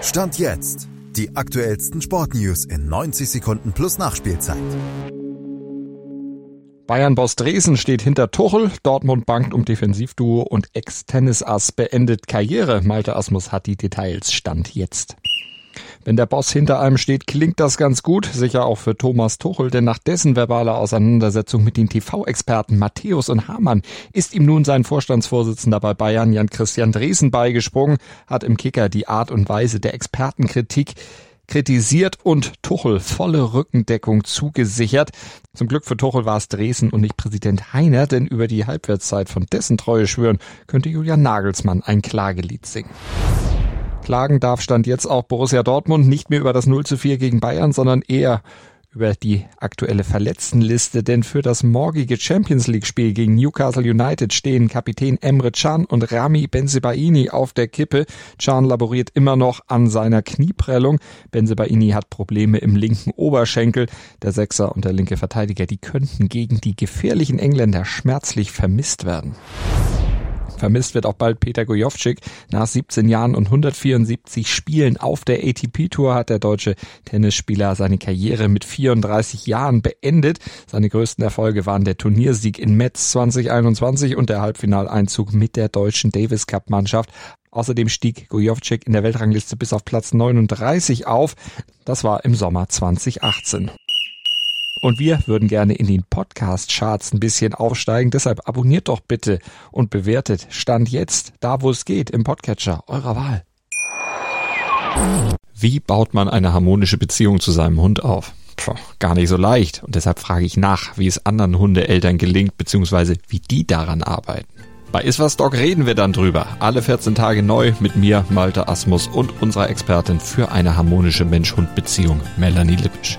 Stand jetzt. Die aktuellsten Sportnews in 90 Sekunden plus Nachspielzeit. Bayern-Boss Dresden steht hinter Tuchel, Dortmund bankt um Defensivduo und Ex-Tennis-Ass beendet Karriere. Malte Asmus hat die Details. Stand jetzt. Wenn der Boss hinter einem steht, klingt das ganz gut, sicher auch für Thomas Tuchel, denn nach dessen verbaler Auseinandersetzung mit den TV-Experten Matthäus und Hamann ist ihm nun sein Vorstandsvorsitzender bei Bayern Jan Christian Dresen beigesprungen, hat im Kicker die Art und Weise der Expertenkritik kritisiert und Tuchel volle Rückendeckung zugesichert. Zum Glück für Tuchel war es Dresden und nicht Präsident Heiner, denn über die Halbwertszeit von dessen Treue schwören könnte Julian Nagelsmann ein Klagelied singen. Klagen darf Stand jetzt auch Borussia Dortmund nicht mehr über das 0 zu 4 gegen Bayern, sondern eher über die aktuelle Verletztenliste, denn für das morgige Champions League Spiel gegen Newcastle United stehen Kapitän Emre Can und Rami Benzebaini auf der Kippe. Can laboriert immer noch an seiner Knieprellung. Benzebaini hat Probleme im linken Oberschenkel. Der Sechser und der linke Verteidiger, die könnten gegen die gefährlichen Engländer schmerzlich vermisst werden. Vermisst wird auch bald Peter Gojovcik. Nach 17 Jahren und 174 Spielen auf der ATP-Tour hat der deutsche Tennisspieler seine Karriere mit 34 Jahren beendet. Seine größten Erfolge waren der Turniersieg in Metz 2021 und der Halbfinaleinzug mit der deutschen Davis Cup Mannschaft. Außerdem stieg Gojovcik in der Weltrangliste bis auf Platz 39 auf. Das war im Sommer 2018. Und wir würden gerne in den Podcast-Charts ein bisschen aufsteigen. Deshalb abonniert doch bitte und bewertet Stand jetzt da, wo es geht, im Podcatcher eurer Wahl. Wie baut man eine harmonische Beziehung zu seinem Hund auf? Puh, gar nicht so leicht. Und deshalb frage ich nach, wie es anderen Hundeeltern gelingt, beziehungsweise wie die daran arbeiten. Bei Iswas Dog reden wir dann drüber. Alle 14 Tage neu mit mir, Malte Asmus und unserer Expertin für eine harmonische Mensch-Hund-Beziehung, Melanie Lippisch.